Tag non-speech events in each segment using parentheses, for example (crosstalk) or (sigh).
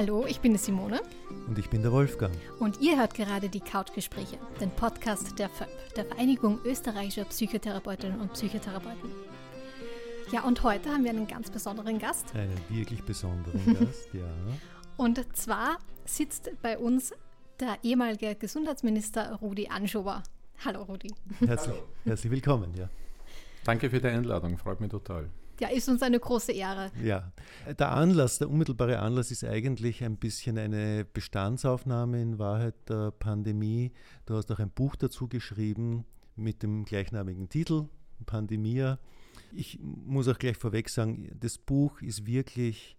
Hallo, ich bin die Simone. Und ich bin der Wolfgang. Und ihr hört gerade die Couchgespräche, den Podcast der FÖP, der Vereinigung österreichischer Psychotherapeutinnen und Psychotherapeuten. Ja, und heute haben wir einen ganz besonderen Gast. Einen wirklich besonderen (laughs) Gast, ja. Und zwar sitzt bei uns der ehemalige Gesundheitsminister Rudi Anschober. Hallo Rudi. Herzlich, herzlich willkommen, ja. Danke für die Einladung, freut mich total. Ja, ist uns eine große Ehre. Ja, der Anlass, der unmittelbare Anlass ist eigentlich ein bisschen eine Bestandsaufnahme in Wahrheit der Pandemie. Du hast auch ein Buch dazu geschrieben mit dem gleichnamigen Titel, Pandemia. Ich muss auch gleich vorweg sagen, das Buch ist wirklich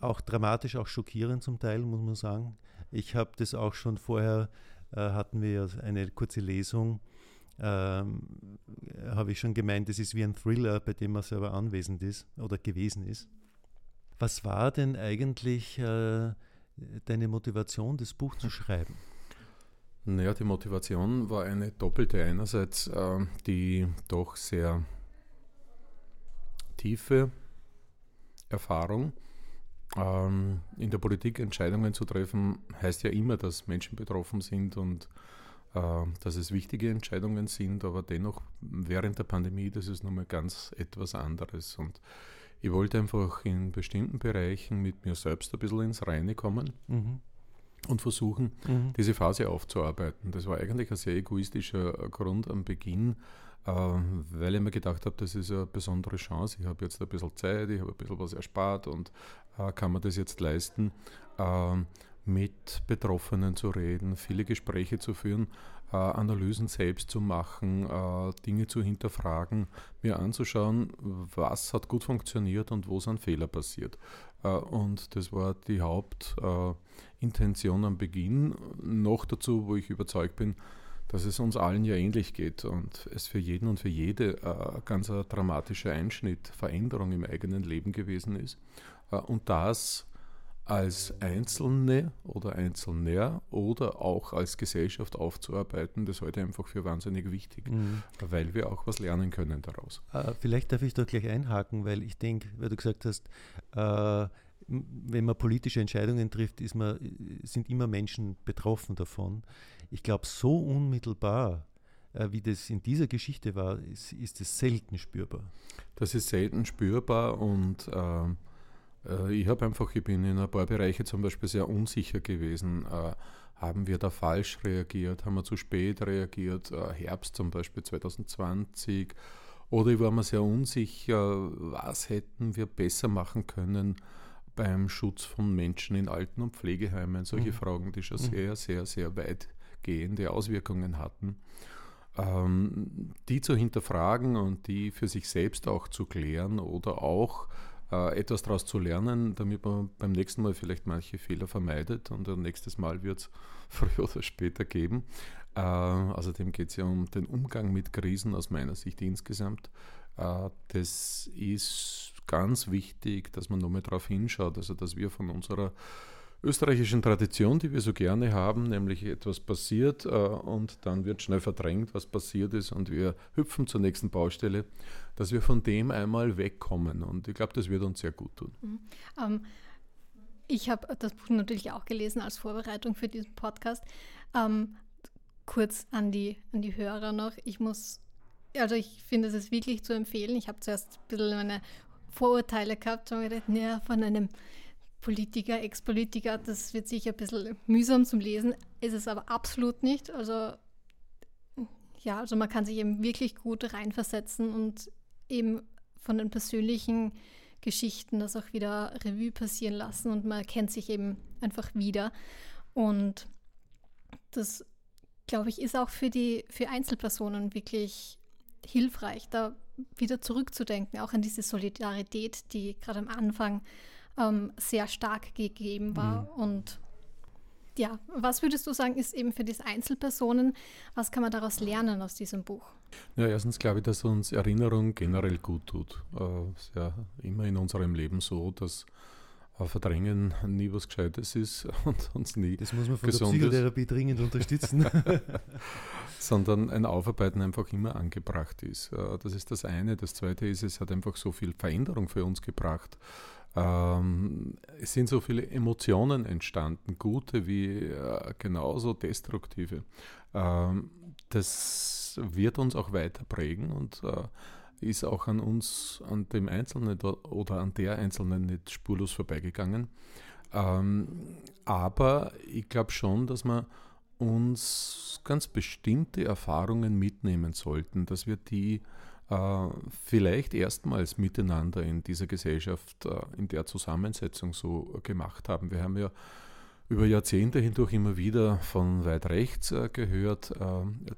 auch dramatisch, auch schockierend zum Teil, muss man sagen. Ich habe das auch schon vorher, äh, hatten wir eine kurze Lesung ähm, habe ich schon gemeint, es ist wie ein Thriller, bei dem man selber anwesend ist oder gewesen ist. Was war denn eigentlich äh, deine Motivation, das Buch zu schreiben? Naja, die Motivation war eine doppelte. Einerseits äh, die doch sehr tiefe Erfahrung. Ähm, in der Politik Entscheidungen zu treffen, heißt ja immer, dass Menschen betroffen sind und dass es wichtige Entscheidungen sind, aber dennoch während der Pandemie, das ist nochmal ganz etwas anderes. Und ich wollte einfach in bestimmten Bereichen mit mir selbst ein bisschen ins Reine kommen. Mhm. Und versuchen, mhm. diese Phase aufzuarbeiten. Das war eigentlich ein sehr egoistischer Grund am Beginn, äh, weil ich mir gedacht habe, das ist eine besondere Chance. Ich habe jetzt ein bisschen Zeit, ich habe ein bisschen was erspart und äh, kann man das jetzt leisten. Ähm, mit Betroffenen zu reden, viele Gespräche zu führen, äh, Analysen selbst zu machen, äh, Dinge zu hinterfragen, mir anzuschauen, was hat gut funktioniert und wo sind Fehler passiert. Äh, und das war die Hauptintention am Beginn. Noch dazu, wo ich überzeugt bin, dass es uns allen ja ähnlich geht und es für jeden und für jede äh, ganz ein dramatischer Einschnitt, Veränderung im eigenen Leben gewesen ist. Äh, und das als Einzelne oder Einzelner oder auch als Gesellschaft aufzuarbeiten, das ich einfach für wahnsinnig wichtig, mhm. weil wir auch was lernen können daraus. Äh, vielleicht darf ich da gleich einhaken, weil ich denke, weil du gesagt hast, äh, wenn man politische Entscheidungen trifft, man, sind immer Menschen betroffen davon. Ich glaube, so unmittelbar äh, wie das in dieser Geschichte war, ist, ist es selten spürbar. Das ist selten spürbar und äh, ich habe einfach, ich bin in ein paar Bereiche zum Beispiel sehr unsicher gewesen. Äh, haben wir da falsch reagiert? Haben wir zu spät reagiert? Äh, Herbst zum Beispiel 2020. Oder ich war mir sehr unsicher, was hätten wir besser machen können beim Schutz von Menschen in Alten- und Pflegeheimen. Solche mhm. Fragen, die schon mhm. sehr, sehr, sehr weitgehende Auswirkungen hatten. Ähm, die zu hinterfragen und die für sich selbst auch zu klären oder auch äh, etwas daraus zu lernen, damit man beim nächsten Mal vielleicht manche Fehler vermeidet und ein nächstes Mal wird es (laughs) früher oder später geben. Äh, außerdem geht es ja um den Umgang mit Krisen aus meiner Sicht insgesamt. Äh, das ist ganz wichtig, dass man nochmal darauf hinschaut, also dass wir von unserer österreichischen Tradition, die wir so gerne haben, nämlich etwas passiert äh, und dann wird schnell verdrängt, was passiert ist und wir hüpfen zur nächsten Baustelle, dass wir von dem einmal wegkommen und ich glaube, das wird uns sehr gut tun. Mhm. Ähm, ich habe das Buch natürlich auch gelesen als Vorbereitung für diesen Podcast. Ähm, kurz an die, an die Hörer noch. Ich muss, also ich finde es ist wirklich zu empfehlen. Ich habe zuerst ein bisschen meine Vorurteile gehabt und gedacht, naja, von einem Politiker, Ex-Politiker, das wird sicher ein bisschen mühsam zum Lesen, ist es aber absolut nicht. Also ja, also man kann sich eben wirklich gut reinversetzen und eben von den persönlichen Geschichten das auch wieder Revue passieren lassen und man erkennt sich eben einfach wieder. Und das, glaube ich, ist auch für die für Einzelpersonen wirklich hilfreich, da wieder zurückzudenken, auch an diese Solidarität, die gerade am Anfang ähm, sehr stark gegeben war. Mhm. Und ja, was würdest du sagen, ist eben für diese Einzelpersonen, was kann man daraus lernen aus diesem Buch? Ja, erstens glaube ich, dass uns Erinnerung generell gut tut. Äh, ist ja immer in unserem Leben so, dass Verdrängen nie was Gescheites ist (laughs) und uns nie Das muss man von der Psychotherapie dringend unterstützen. (laughs) Sondern ein Aufarbeiten einfach immer angebracht ist. Äh, das ist das eine. Das zweite ist, es hat einfach so viel Veränderung für uns gebracht Ähm, es sind so viele Emotionen entstanden, gute wie äh, genauso destruktive. Ähm, das wird uns auch weiter prägen und äh, ist auch an uns, an dem Einzelnen oder an der Einzelnen nicht spurlos vorbeigegangen. Ähm, aber ich glaube schon, dass wir uns ganz bestimmte Erfahrungen mitnehmen sollten, dass wir die äh, vielleicht erstmals miteinander in dieser Gesellschaft, äh, in der Zusammensetzung so gemacht haben. Wir haben ja über Jahrzehnte hindurch immer wieder von weit rechts äh, gehört,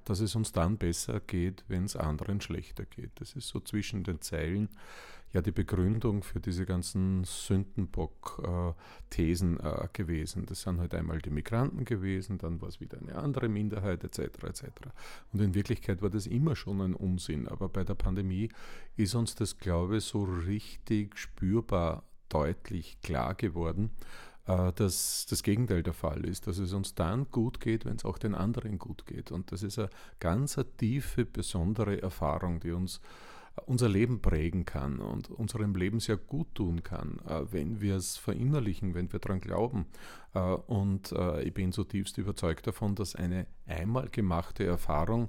dass es uns dann besser geht, wenn es anderen schlechter geht. Das ist so zwischen den Zeilen ja die Begründung für diese ganzen Sündenbock-Thesen äh, gewesen. Das sind halt einmal die Migranten gewesen, dann war es wieder eine andere Minderheit etc. etc. Und in Wirklichkeit war das immer schon ein Unsinn. Aber bei der Pandemie ist uns das, glaube ich, so richtig spürbar deutlich klar geworden äh, dass das Gegenteil der Fall ist, dass es uns dann gut geht, wenn es auch den anderen gut geht. Und das ist eine ganz eine tiefe, besondere Erfahrung, die uns unser Leben prägen kann und unserem Leben sehr gut tun kann, äh, wenn wir es verinnerlichen, wenn wir daran glauben. Und ich bin zutiefst überzeugt davon, dass eine einmal gemachte Erfahrung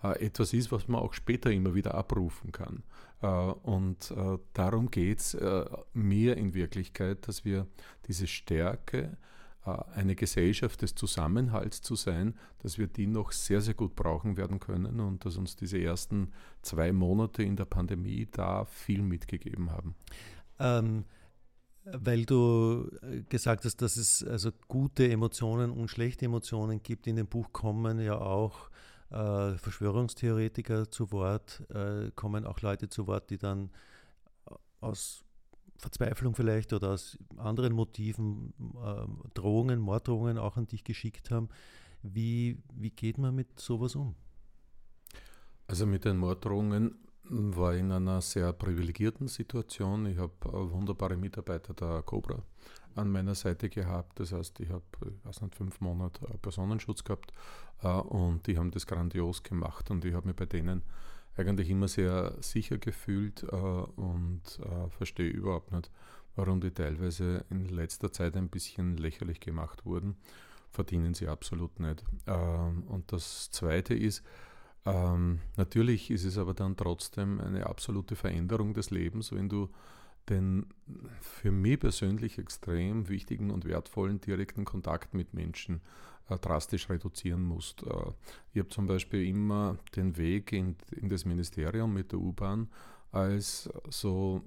etwas ist, was man auch später immer wieder abrufen kann. Äh, und äh, darum geht es äh, mir in Wirklichkeit, dass wir diese Stärke, eine Gesellschaft des Zusammenhalts zu sein, dass wir die noch sehr, sehr gut brauchen werden können und dass uns diese ersten zwei Monate in der Pandemie da viel mitgegeben haben. Ähm, weil du gesagt hast, dass es also gute Emotionen und schlechte Emotionen gibt. In dem Buch kommen ja auch äh, Verschwörungstheoretiker zu Wort, äh, kommen auch Leute zu Wort, die dann aus Verzweiflung vielleicht oder aus anderen Motiven äh, Drohungen, Morddrohungen auch an dich geschickt haben. Wie, wie geht man mit sowas um? Also mit den Morddrohungen war ich in einer sehr privilegierten Situation. Ich habe äh, wunderbare Mitarbeiter der Cobra an meiner Seite gehabt. Das heißt, ich habe, nicht, fünf Monate Personenschutz gehabt äh, und die haben das grandios gemacht und ich habe mich bei denen eigentlich immer sehr sicher gefühlt äh, und äh, verstehe überhaupt nicht, warum die teilweise in letzter Zeit ein bisschen lächerlich gemacht wurden. Verdienen sie absolut nicht. Ähm, und das Zweite ist, ähm, natürlich ist es aber dann trotzdem eine absolute Veränderung des Lebens, wenn du den für mich persönlich extrem wichtigen und wertvollen direkten Kontakt mit Menschen drastisch reduzieren musst. Äh, ich habe zum Beispiel immer den Weg in, in das Ministerium mit der U-Bahn als so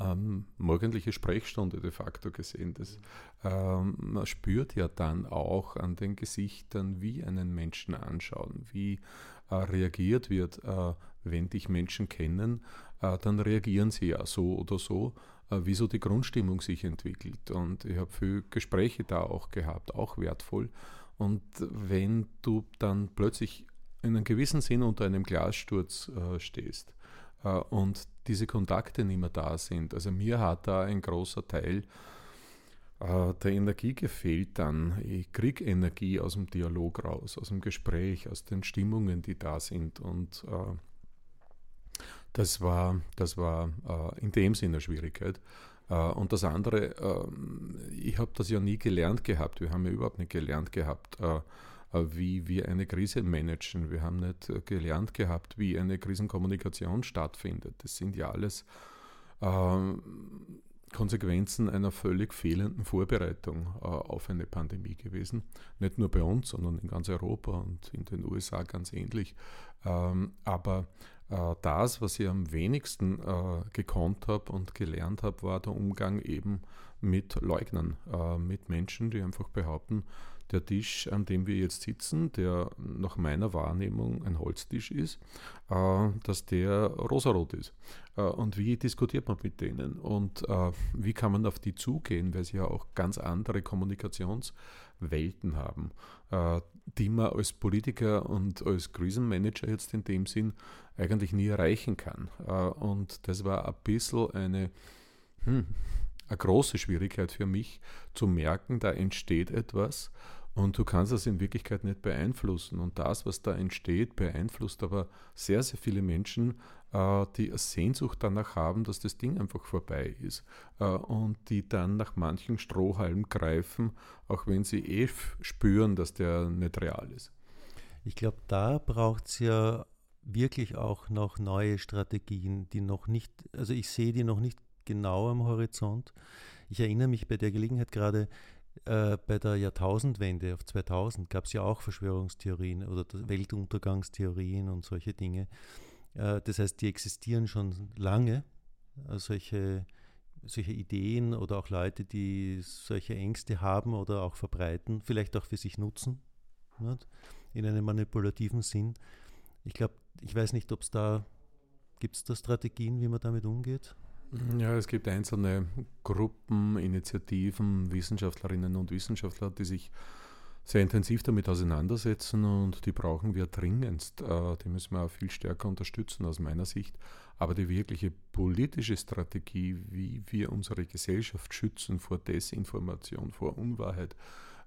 ähm, morgendliche Sprechstunde de facto gesehen. Das, ähm, man spürt ja dann auch an den Gesichtern, wie einen Menschen anschauen, wie äh, reagiert wird, äh, wenn dich Menschen kennen, äh, dann reagieren sie ja so oder so, äh, wie so die Grundstimmung sich entwickelt. Und ich habe viele Gespräche da auch gehabt, auch wertvoll. Und wenn du dann plötzlich in einem gewissen Sinn unter einem Glassturz äh, stehst äh, und diese Kontakte nicht mehr da sind, also mir hat da ein großer Teil äh, der Energie gefehlt dann. Ich kriege Energie aus dem Dialog raus, aus dem Gespräch, aus den Stimmungen, die da sind. Und äh, das war, das war äh, in dem Sinne eine Schwierigkeit. Äh, und das andere, ähm, ich habe das ja nie gelernt gehabt. Wir haben ja überhaupt nicht gelernt gehabt, äh, äh, wie wir eine Krise managen. Wir haben nicht gelernt gehabt, wie eine Krisenkommunikation stattfindet. Das sind ja alles ähm, Konsequenzen einer völlig fehlenden Vorbereitung auf eine Pandemie gewesen. Nicht nur bei uns, sondern in ganz Europa und in den USA ganz ähnlich. Ähm, aber das, was ich am wenigsten äh, gekonnt habe und gelernt habe, war der Umgang eben mit Leugnern, äh, mit Menschen, die einfach behaupten, der Tisch, an dem wir jetzt sitzen, der nach meiner Wahrnehmung ein Holztisch ist, äh, dass der rosarot ist. Äh, und wie diskutiert man mit denen? Und äh, wie kann man auf die zugehen, weil sie ja auch ganz andere Kommunikationswelten haben, die man als Politiker und als Krisenmanager jetzt in dem Sinn eigentlich nie erreichen kann. Äh, und das war ein bisschen eine, hm, eine große Schwierigkeit für mich zu merken, da entsteht etwas Und du kannst das in Wirklichkeit nicht beeinflussen. Und das, was da entsteht, beeinflusst aber sehr, sehr viele Menschen, äh, die eine Sehnsucht danach haben, dass das Ding einfach vorbei ist. Äh, und die dann nach manchen Strohhalmen greifen, auch wenn sie eh spüren, dass der nicht real ist. Ich glaube, da braucht es ja wirklich auch noch neue Strategien, die noch nicht, also ich sehe die noch nicht genau am Horizont. Ich erinnere mich bei der Gelegenheit gerade, äh, bei der Jahrtausendwende auf 2000 gab es ja auch Verschwörungstheorien oder Weltuntergangstheorien und solche Dinge. Äh, das heißt, die existieren schon lange, äh, solche, solche Ideen oder auch Leute, die solche Ängste haben oder auch verbreiten, vielleicht auch für sich nutzen, nicht? in einem manipulativen Sinn. Ich glaube, ich weiß nicht, ob es da, gibt es da Strategien, wie man damit umgeht? Ja, es gibt einzelne Gruppen, Initiativen, Wissenschaftlerinnen und Wissenschaftler, die sich sehr intensiv damit auseinandersetzen und die brauchen wir dringendst. Äh, die müssen wir auch viel stärker unterstützen aus meiner Sicht. Aber die wirkliche politische Strategie, wie wir unsere Gesellschaft schützen vor Desinformation, vor Unwahrheit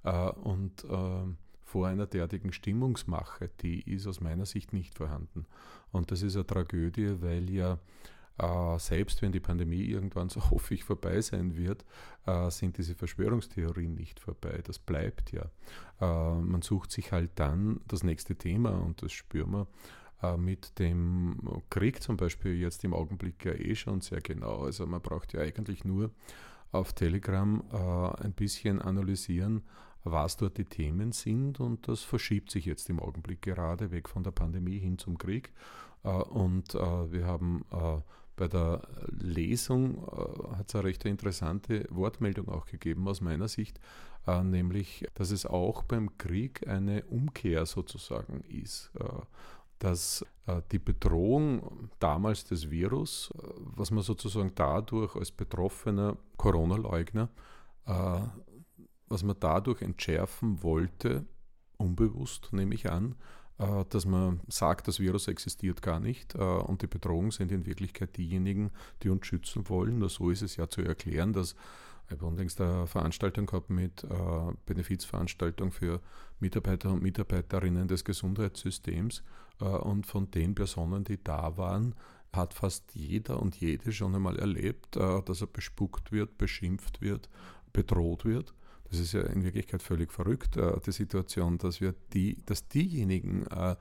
äh, und äh, vor einer derartigen Stimmungsmache, die ist aus meiner Sicht nicht vorhanden. Und das ist eine Tragödie, weil ja äh, selbst wenn die Pandemie irgendwann, so (laughs) hoffe ich, vorbei sein wird, äh, sind diese Verschwörungstheorien nicht vorbei. Das bleibt ja. Äh, man sucht sich halt dann das nächste Thema und das spüren wir äh, mit dem Krieg zum Beispiel jetzt im Augenblick ja eh schon sehr genau. Also man braucht ja eigentlich nur auf Telegram äh, ein bisschen analysieren, was dort die Themen sind und das verschiebt sich jetzt im Augenblick gerade weg von der Pandemie hin zum Krieg. Äh, und wir haben bei der Lesung äh, hat es eine recht interessante Wortmeldung auch gegeben aus meiner Sicht, äh, nämlich, dass es auch beim Krieg eine Umkehr sozusagen ist. Äh, dass äh, die Bedrohung damals des Virus, äh, was man sozusagen dadurch als betroffener Corona-Leugner, äh, was man dadurch entschärfen wollte, unbewusst nehme ich an, dass man sagt, das Virus existiert gar nicht äh, und die Bedrohung sind in Wirklichkeit diejenigen, die uns schützen wollen. Nur so ist es ja zu erklären, dass ich habe unlängst eine Veranstaltung gehabt mit äh, Benefizveranstaltung für Mitarbeiter und Mitarbeiterinnen des Gesundheitssystems äh, und von den Personen, die da waren, hat fast jeder und jede schon einmal erlebt, äh, dass er bespuckt wird, beschimpft wird, bedroht wird. Das ist ja in Wirklichkeit völlig verrückt, äh, die Situation, dass wir die, dass diejenigen äh,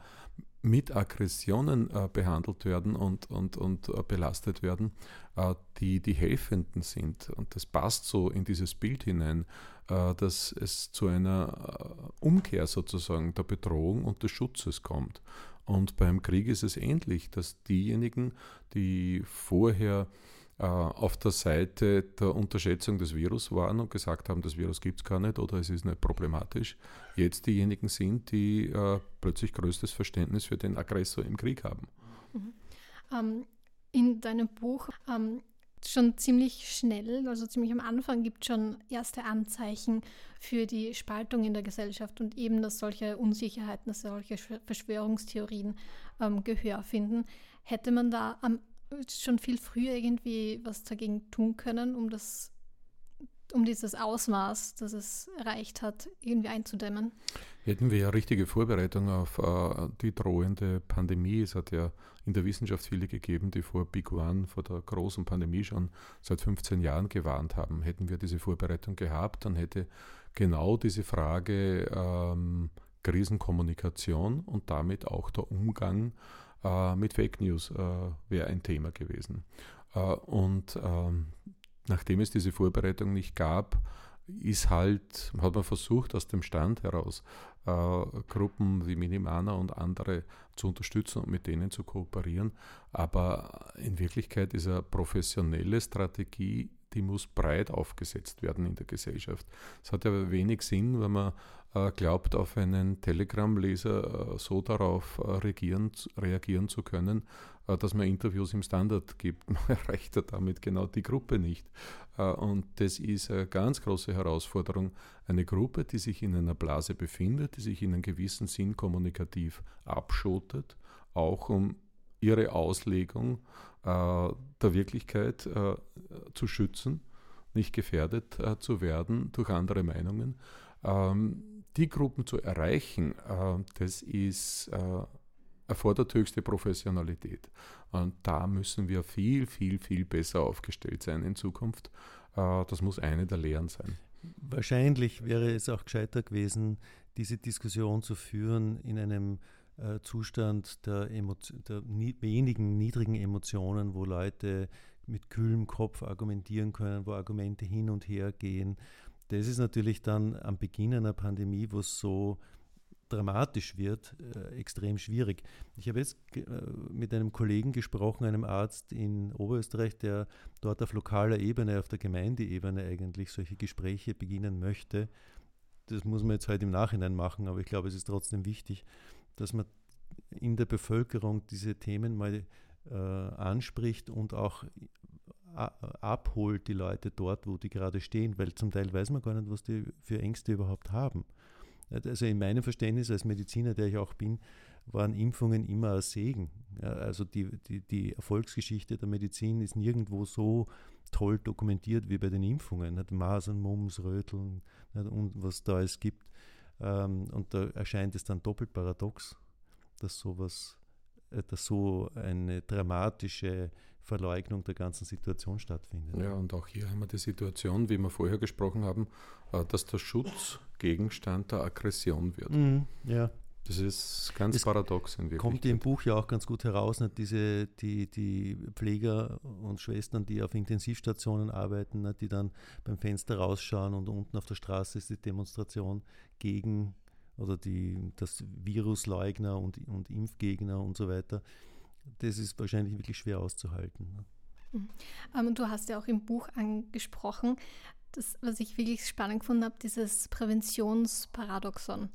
mit Aggressionen äh, behandelt werden und, und, und äh, belastet werden, äh, die die Helfenden sind. Und das passt so in dieses Bild hinein, äh, dass es zu einer Umkehr sozusagen der Bedrohung und des Schutzes kommt. Und beim Krieg ist es ähnlich, dass diejenigen, die vorher äh, auf der Seite der Unterschätzung des Virus waren und gesagt haben, das Virus gibt es gar nicht oder es ist nicht problematisch, jetzt diejenigen sind, die äh, plötzlich größtes Verständnis für den Aggressor im Krieg haben. Mhm. Ähm, in deinem Buch ähm, schon ziemlich schnell, also ziemlich am Anfang, gibt es schon erste Anzeichen für die Spaltung in der Gesellschaft und eben, dass solche Unsicherheiten, dass solche Verschwörungstheorien ähm, Gehör finden. Hätte man da am schon viel früher irgendwie was dagegen tun können, um das um dieses Ausmaß, das es erreicht hat, irgendwie einzudämmen? Hätten wir ja richtige Vorbereitung auf äh, die drohende Pandemie. Es hat ja in der Wissenschaft viele gegeben, die vor Big One, vor der großen Pandemie schon seit 15 Jahren gewarnt haben. Hätten wir diese Vorbereitung gehabt, dann hätte genau diese Frage ähm, Krisenkommunikation und damit auch der Umgang mit Fake News äh, wäre ein Thema gewesen. Äh, und ähm, nachdem es diese Vorbereitung nicht gab, ist halt, hat man versucht, aus dem Stand heraus äh, Gruppen wie Minimana und andere zu unterstützen und mit denen zu kooperieren. Aber in Wirklichkeit ist eine professionelle Strategie, die muss breit aufgesetzt werden in der Gesellschaft. Es hat ja wenig Sinn, wenn man äh, glaubt, auf einen Telegram-Leser äh, so darauf äh, reagieren, reagieren zu können, dass man Interviews im Standard gibt. (laughs) Man erreicht damit genau die Gruppe nicht. Und das ist eine ganz große Herausforderung. Eine Gruppe, die sich in einer Blase befindet, die sich in einem gewissen Sinn kommunikativ abschottet, auch um ihre Auslegung der Wirklichkeit zu schützen, nicht gefährdet zu werden durch andere Meinungen. Ähm, die Gruppen zu erreichen, äh, das ist, äh, erfordert höchste Professionalität. Und da müssen wir viel, viel, viel besser aufgestellt sein in Zukunft. Äh, das muss eine der Lehren sein. Wahrscheinlich wäre es auch gescheiter gewesen, diese Diskussion zu führen in einem Zustand der, der wenigen niedrigen Emotionen, wo Leute mit kühlem Kopf argumentieren können, wo Argumente hin und her gehen. Das ist natürlich dann am Beginn einer Pandemie, wo es so dramatisch wird, äh, extrem schwierig. Ich habe jetzt äh, mit einem Kollegen gesprochen, einem Arzt in Oberösterreich, der dort auf lokaler Ebene, auf der Gemeindeebene eigentlich solche Gespräche beginnen möchte. Das muss man jetzt halt im Nachhinein machen, aber ich glaube, es ist trotzdem wichtig, dass man in der Bevölkerung diese Themen mal äh, anspricht und auch abholt die Leute dort, wo die gerade stehen, weil zum Teil weiß man gar nicht, was die für Ängste überhaupt haben. Also in meinem Verständnis als Mediziner, der ich auch bin, waren Impfungen immer ein Segen. also die, die, die Erfolgsgeschichte der Medizin ist nirgendwo so toll dokumentiert wie bei den Impfungen. Masern, Mumps, Röteln und was da es gibt. Ähm, und da erscheint es dann doppelt paradox, dass sowas, äh, dass so eine dramatische Verleugnung der ganzen Situation stattfindet. Ja, und auch hier haben wir die Situation, wie wir vorher gesprochen haben, äh, dass der Schutz Gegenstand der Aggression wird. Mhm, ja. Das ist ganz das paradox in Wirklichkeit. Kommt im Buch ja auch ganz gut heraus, nicht? Diese, die, die Pfleger und Schwestern, die auf Intensivstationen arbeiten, nicht? die dann beim Fenster rausschauen und unten auf der Straße ist die Demonstration gegen oder die, das Virusleugner und, und Impfgegner und so weiter. Das ist wahrscheinlich wirklich schwer auszuhalten. Ne? Mhm. Ähm, du hast ja auch im Buch angesprochen, das, was ich wirklich spannend gefunden habe, dieses Präventionsparadoxon.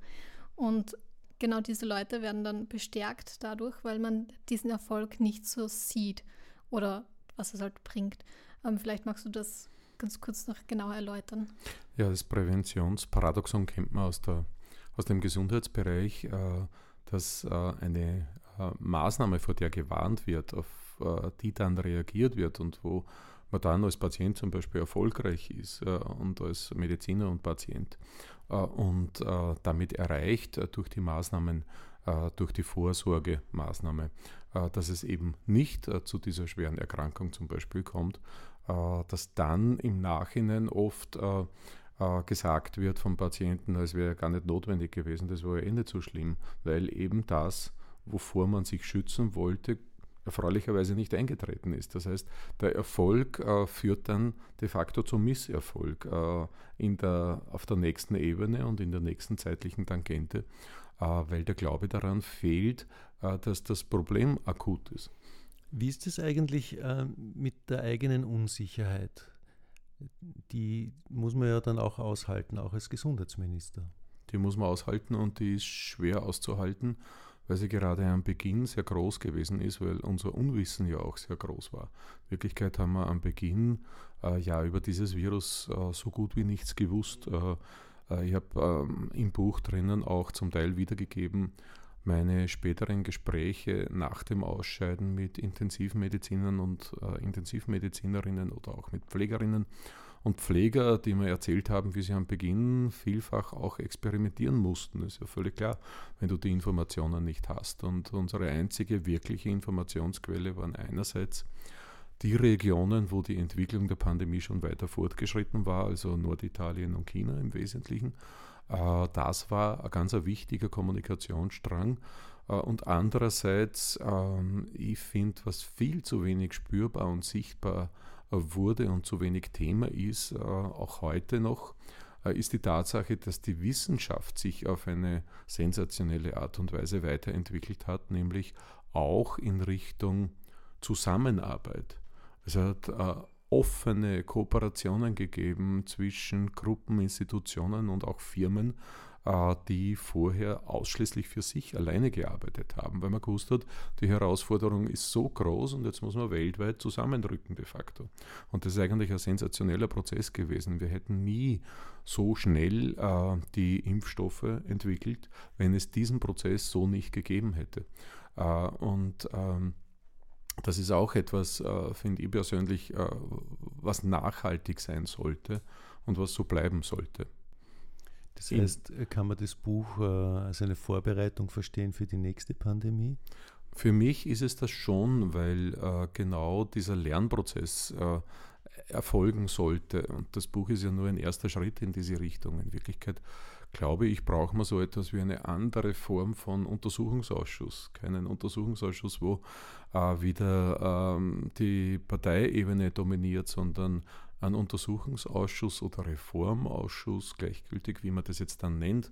Und genau diese Leute werden dann bestärkt dadurch, weil man diesen Erfolg nicht so sieht oder was es halt bringt. Ähm, vielleicht magst du das ganz kurz noch genauer erläutern. Ja, das Präventionsparadoxon kennt man aus, der, aus dem Gesundheitsbereich, äh, dass äh, eine Maßnahme, vor der gewarnt wird, auf äh, die dann reagiert wird und wo man dann als Patient zum Beispiel erfolgreich ist äh, und als Mediziner und Patient äh, und äh, damit erreicht äh, durch die Maßnahmen, durch die Vorsorgemaßnahme, dass es eben nicht zu dieser schweren Erkrankung zum Beispiel kommt, dass dann im Nachhinein oft gesagt wird vom Patienten, es wäre gar nicht notwendig gewesen, das war ja eh nicht so schlimm, weil eben das, wovor man sich schützen wollte, erfreulicherweise nicht eingetreten ist. Das heißt, der Erfolg äh, führt dann de facto zum Misserfolg äh, in der, auf der nächsten Ebene und in der nächsten zeitlichen Tangente, äh, weil der Glaube daran fehlt, äh, dass das Problem akut ist. Wie ist es eigentlich äh, mit der eigenen Unsicherheit? Die muss man ja dann auch aushalten, auch als Gesundheitsminister. Die muss man aushalten und die ist schwer auszuhalten weil sie gerade am Beginn sehr groß gewesen ist, weil unser Unwissen ja auch sehr groß war. In Wirklichkeit haben wir am Beginn äh, ja über dieses Virus äh, so gut wie nichts gewusst. Äh, äh ich habe ähm, im Buch drinnen auch zum Teil wiedergegeben, meine späteren Gespräche nach dem Ausscheiden mit Intensivmedizinern und äh, Intensivmedizinerinnen oder auch mit Pflegerinnen und Pfleger, die mir erzählt haben, wie sie am Beginn vielfach auch experimentieren mussten. Ist ja völlig klar, wenn du die Informationen nicht hast. Und unsere einzige wirkliche Informationsquelle waren einerseits die Regionen, wo die Entwicklung der Pandemie schon weiter fortgeschritten war, also Norditalien und China im Wesentlichen. Äh, das war ein ganz wichtiger Kommunikationsstrang. Äh, und andererseits, ähm, ich finde, was viel zu wenig spürbar und sichtbar wurde und zu wenig Thema ist, äh, auch heute noch, äh, ist die Tatsache, dass die Wissenschaft sich auf eine sensationelle Art und Weise weiterentwickelt hat, nämlich auch in Richtung Zusammenarbeit. Es hat äh, offene Kooperationen gegeben zwischen Gruppen, Institutionen und auch Firmen, die vorher ausschließlich für sich alleine gearbeitet haben, weil man gewusst hat, die Herausforderung ist so groß und jetzt muss man weltweit zusammenrücken de facto. Und das ist eigentlich ein sensationeller Prozess gewesen. Wir hätten nie so schnell äh, die Impfstoffe entwickelt, wenn es diesen Prozess so nicht gegeben hätte. Äh, und ähm, das ist auch etwas, äh, finde ich persönlich, äh, was nachhaltig sein sollte und was so bleiben sollte. Das heißt, kann man das Buch als eine Vorbereitung verstehen für die nächste Pandemie? Für mich ist es das schon, weil äh, genau dieser Lernprozess äh, erfolgen sollte. Und das Buch ist ja nur ein erster Schritt in diese Richtung. In Wirklichkeit glaube ich, braucht man so etwas wie eine andere Form von Untersuchungsausschuss. Keinen Untersuchungsausschuss, wo äh, wieder ähm, die Parteiebene dominiert, sondern ein Untersuchungsausschuss oder Reformausschuss, gleichgültig wie man das jetzt dann nennt,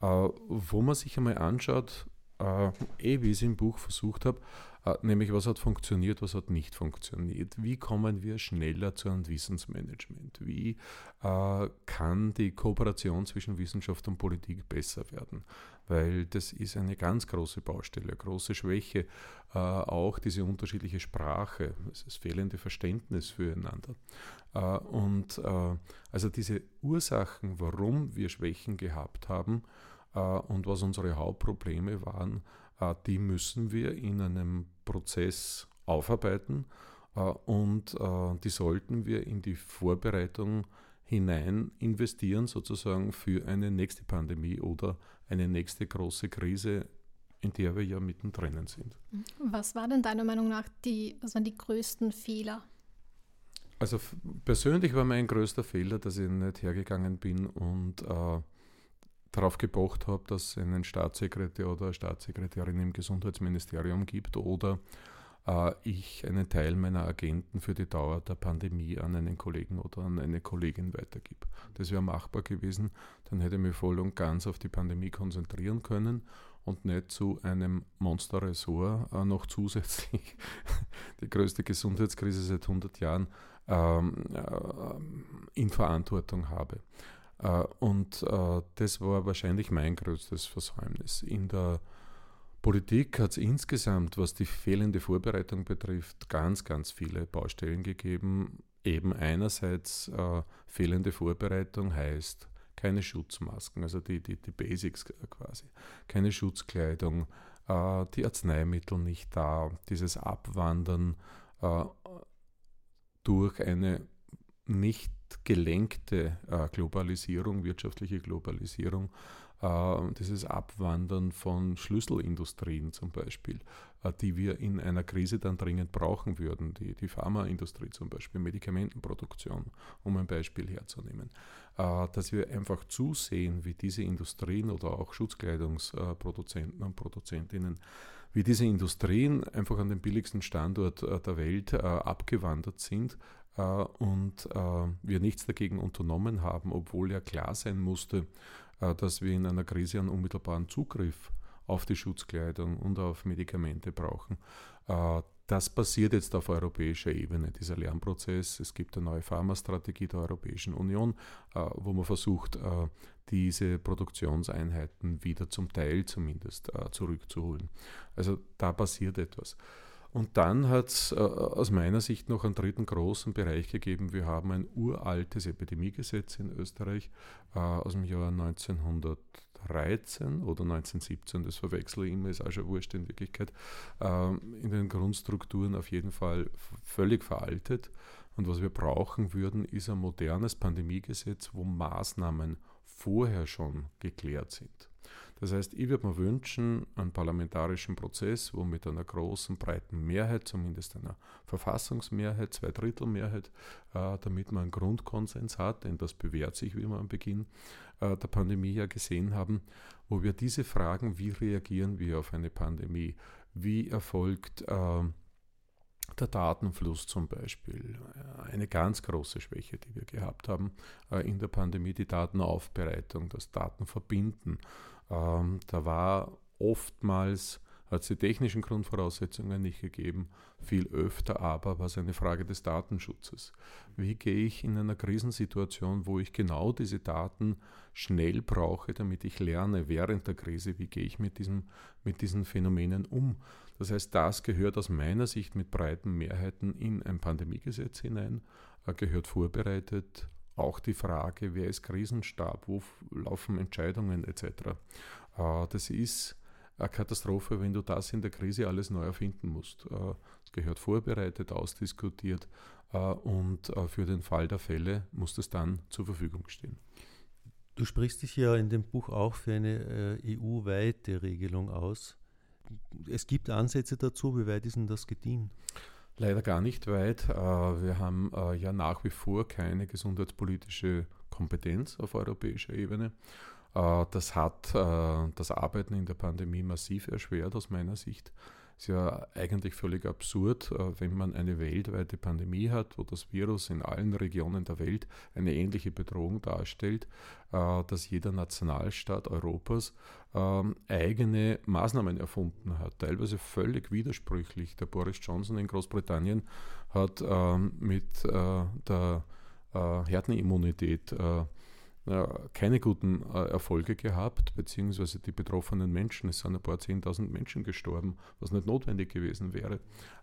äh, wo man sich einmal anschaut, äh, eh wie ich es im Buch versucht habe, äh, nämlich was hat funktioniert, was hat nicht funktioniert. Wie kommen wir schneller zu einem Wissensmanagement? Wie kann die Kooperation zwischen Wissenschaft und Politik besser werden? Weil das ist eine ganz große Baustelle, große Schwäche, auch diese unterschiedliche Sprache, das fehlende Verständnis füreinander. Äh, und äh, also diese Ursachen, warum wir Schwächen gehabt haben, äh, und was unsere Hauptprobleme waren, die müssen wir in einem Prozess aufarbeiten und die sollten wir in die Vorbereitung hinein investieren, sozusagen für eine nächste Pandemie oder eine nächste große Krise, in der wir ja mittendrin sind. Was war denn deiner Meinung nach die, was waren die größten Fehler? Also persönlich war mein größter Fehler, dass ich nicht hergegangen bin und äh, darauf gepocht habe, dass es einen Staatssekretär oder eine Staatssekretärin im Gesundheitsministerium gibt oder äh, ich einen Teil meiner Agenten für die Dauer der Pandemie an einen Kollegen oder an eine Kollegin weitergib. Das wäre machbar gewesen. Dann hätte ich mich voll und ganz auf die Pandemie konzentrieren können und nicht zu einem Monsterressort äh, noch (laughs) zusätzlich die größte Gesundheitskrise seit 100 Jahren ähm, äh, in Verantwortung habe. Äh, und äh, das war wahrscheinlich mein größtes Versäumnis. In der Politik hat es insgesamt, was die fehlende Vorbereitung betrifft, ganz, ganz viele Baustellen gegeben. Eben einerseits äh, fehlende Vorbereitung heißt keine Schutzmasken, also die, die, die Basics quasi, keine Schutzkleidung, äh, die Arzneimittel nicht da, dieses Abwandern äh, durch eine nicht gelenkte äh, Globalisierung, wirtschaftliche Globalisierung, äh, dieses Abwandern von Schlüsselindustrien zum Beispiel, äh, die wir in einer Krise dann dringend brauchen würden, die, die Pharmaindustrie zum Beispiel, Medikamentenproduktion, um ein Beispiel herzunehmen, äh, dass wir einfach zusehen, wie diese Industrien oder auch Schutzkleidungsproduzenten und Produzentinnen wie diese Industrien einfach an den billigsten Standort äh, der Welt äh, abgewandert sind äh, und wir nichts dagegen unternommen haben, obwohl ja klar sein musste, dass wir in einer Krise einen unmittelbaren Zugriff auf die Schutzkleidung und auf Medikamente brauchen. Das passiert jetzt auf europäischer Ebene, dieser Lernprozess. Es gibt eine neue Pharmastrategie der Europäischen Union, wo man versucht, diese Produktionseinheiten wieder zum Teil zumindest zurückzuholen. Also da passiert etwas. Und dann hat es äh, aus meiner Sicht noch einen dritten großen Bereich gegeben. Wir haben ein uraltes Epidemiegesetz in Österreich äh, aus dem Jahr 1913 oder 1917, das verwechsle ich immer, ist auch schon wurscht in Wirklichkeit, äh, in den Grundstrukturen auf jeden Fall völlig veraltet. Und was wir brauchen würden, ist ein modernes Pandemiegesetz, wo Maßnahmen vorher schon geklärt sind. Das heißt, ich würde mir wünschen, einen parlamentarischen Prozess, wo mit einer großen, breiten Mehrheit, zumindest einer Verfassungsmehrheit, Zweidrittelmehrheit, äh, damit man einen Grundkonsens hat, denn das bewährt sich, wie wir am Beginn äh, der Pandemie ja gesehen haben, wo wir diese Fragen, wie reagieren wir auf eine Pandemie, wie erfolgt äh, der Datenfluss zum Beispiel, äh, eine ganz große Schwäche, die wir gehabt haben äh, in der Pandemie, die Datenaufbereitung, das Datenverbinden. Ähm, da war oftmals, hat es die technischen Grundvoraussetzungen nicht gegeben, viel öfter aber war es eine Frage des Datenschutzes. Wie gehe ich in einer Krisensituation, wo ich genau diese Daten schnell brauche, damit ich lerne während der Krise, wie gehe ich mit, diesem, mit diesen Phänomenen um? Das heißt, das gehört aus meiner Sicht mit breiten Mehrheiten in ein Pandemiegesetz hinein, äh, gehört vorbereitet, auch die Frage, wer ist Krisenstab, wo laufen Entscheidungen etc. Äh, das ist eine Katastrophe, wenn du das in der Krise alles neu erfinden musst. Äh, es gehört vorbereitet, ausdiskutiert äh, und für den Fall der Fälle muss es dann zur Verfügung stehen. Du sprichst dich ja in dem Buch auch für eine EU-weite Regelung aus. Es gibt Ansätze dazu. Wie weit ist denn das gediehen? Leider gar nicht weit. Äh, wir haben äh, ja nach wie vor keine gesundheitspolitische Kompetenz auf europäischer Ebene. Äh, das hat das Arbeiten in der Pandemie massiv erschwert aus meiner Sicht ist ja eigentlich völlig absurd, äh, wenn man eine weltweite Pandemie hat, wo das Virus in allen Regionen der Welt eine ähnliche Bedrohung darstellt, äh, dass jeder Nationalstaat Europas ähm, eigene Maßnahmen erfunden hat, teilweise völlig widersprüchlich. Der Boris Johnson in Großbritannien hat ähm, mit äh, der Herdenimmunität keine guten äh, Erfolge gehabt, beziehungsweise die betroffenen Menschen, es sind ein paar Zehntausend Menschen gestorben, was nicht notwendig gewesen wäre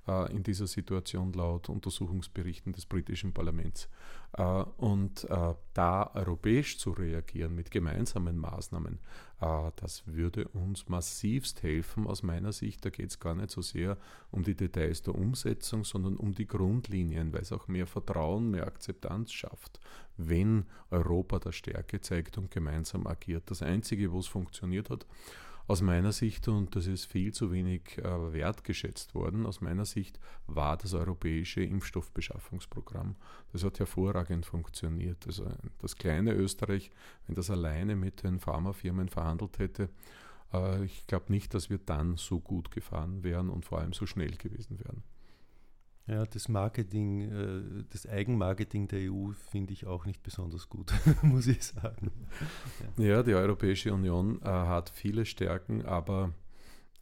äh, in dieser Situation laut Untersuchungsberichten des britischen Parlaments. Äh, und da europäisch zu reagieren mit gemeinsamen Maßnahmen, das würde uns massivst helfen aus meiner Sicht. Da geht es gar nicht so sehr um die Details der Umsetzung, sondern um die Grundlinien, weil es auch mehr Vertrauen, mehr Akzeptanz schafft, wenn Europa da Stärke zeigt und gemeinsam agiert. Das Einzige, wo es funktioniert hat, aus meiner Sicht, und das ist viel zu wenig äh, wertgeschätzt worden, aus meiner Sicht war das europäische Impfstoffbeschaffungsprogramm. Das hat hervorragend funktioniert. Also das kleine Österreich, wenn das alleine mit den Pharmafirmen verhandelt hätte, äh, ich glaube nicht, dass wir dann so gut gefahren wären und vor allem so schnell gewesen wären. Ja, das Marketing, äh, das Eigenmarketing der EU finde ich auch nicht besonders gut, (laughs) muss ich sagen. Ja, die Europäische Union äh, hat viele Stärken, aber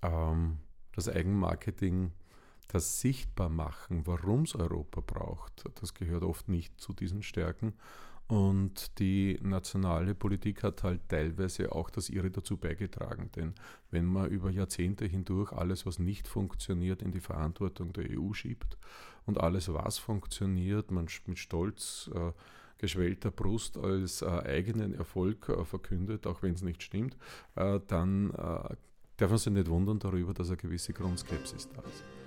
ähm, das Eigenmarketing, das Sichtbarmachen, warum es Europa braucht, das gehört oft nicht zu diesen Stärken. Und die nationale Politik hat halt teilweise auch das ihre dazu beigetragen. Denn wenn man über Jahrzehnte hindurch alles, was nicht funktioniert, in die Verantwortung der EU schiebt und alles, was funktioniert, man mit Stolz äh, geschwellter Brust als äh, eigenen Erfolg äh, verkündet, auch wenn es nicht stimmt, äh, dann äh, darf man sich nicht wundern darüber, dass eine gewisse Grundskepsis da ist.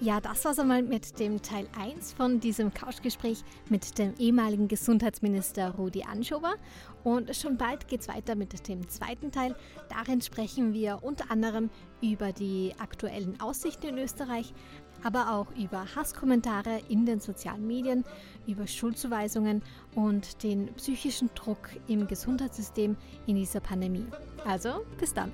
Ja, das war's einmal mit dem Teil 1 von diesem Couchgespräch mit dem ehemaligen Gesundheitsminister Rudi Anschober. Und schon bald geht's weiter mit dem zweiten Teil. Darin sprechen wir unter anderem über die aktuellen Aussichten in Österreich, aber auch über Hasskommentare in den sozialen Medien, über Schuldzuweisungen und den psychischen Druck im Gesundheitssystem in dieser Pandemie. Also, bis dann.